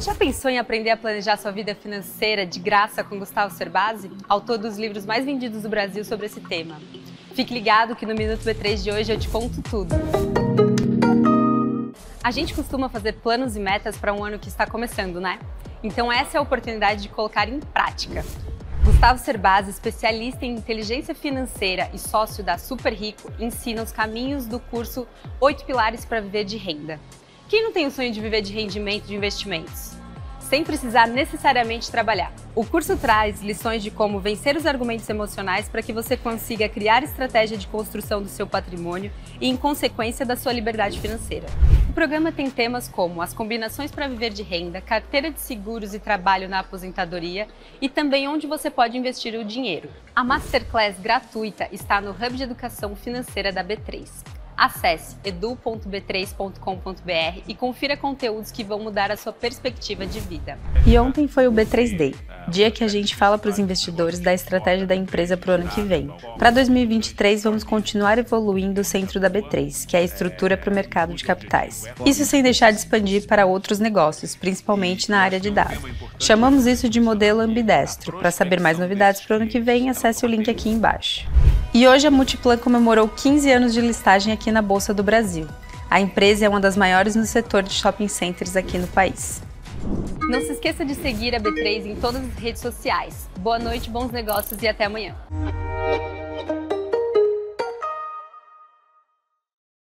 Já pensou em aprender a planejar sua vida financeira de graça com Gustavo Cerbasi, autor dos livros mais vendidos do Brasil sobre esse tema? Fique ligado que no Minuto B3 de hoje eu te conto tudo. A gente costuma fazer planos e metas para um ano que está começando, né? Então essa é a oportunidade de colocar em prática. Gustavo Cerbasi, especialista em inteligência financeira e sócio da Super Rico, ensina os caminhos do curso Oito Pilares para Viver de Renda. Quem não tem o sonho de viver de rendimento de investimentos? Sem precisar necessariamente trabalhar. O curso traz lições de como vencer os argumentos emocionais para que você consiga criar estratégia de construção do seu patrimônio e, em consequência, da sua liberdade financeira. O programa tem temas como as combinações para viver de renda, carteira de seguros e trabalho na aposentadoria e também onde você pode investir o dinheiro. A Masterclass gratuita está no Hub de Educação Financeira da B3. Acesse edu.b3.com.br e confira conteúdos que vão mudar a sua perspectiva de vida. E ontem foi o B3 Day, dia que a gente fala para os investidores da estratégia da empresa para o ano que vem. Para 2023, vamos continuar evoluindo o centro da B3, que é a estrutura para o mercado de capitais. Isso sem deixar de expandir para outros negócios, principalmente na área de dados. Chamamos isso de modelo ambidestro. Para saber mais novidades para o ano que vem, acesse o link aqui embaixo. E hoje a Multiplan comemorou 15 anos de listagem aqui na Bolsa do Brasil. A empresa é uma das maiores no setor de shopping centers aqui no país. Não se esqueça de seguir a B3 em todas as redes sociais. Boa noite, bons negócios e até amanhã.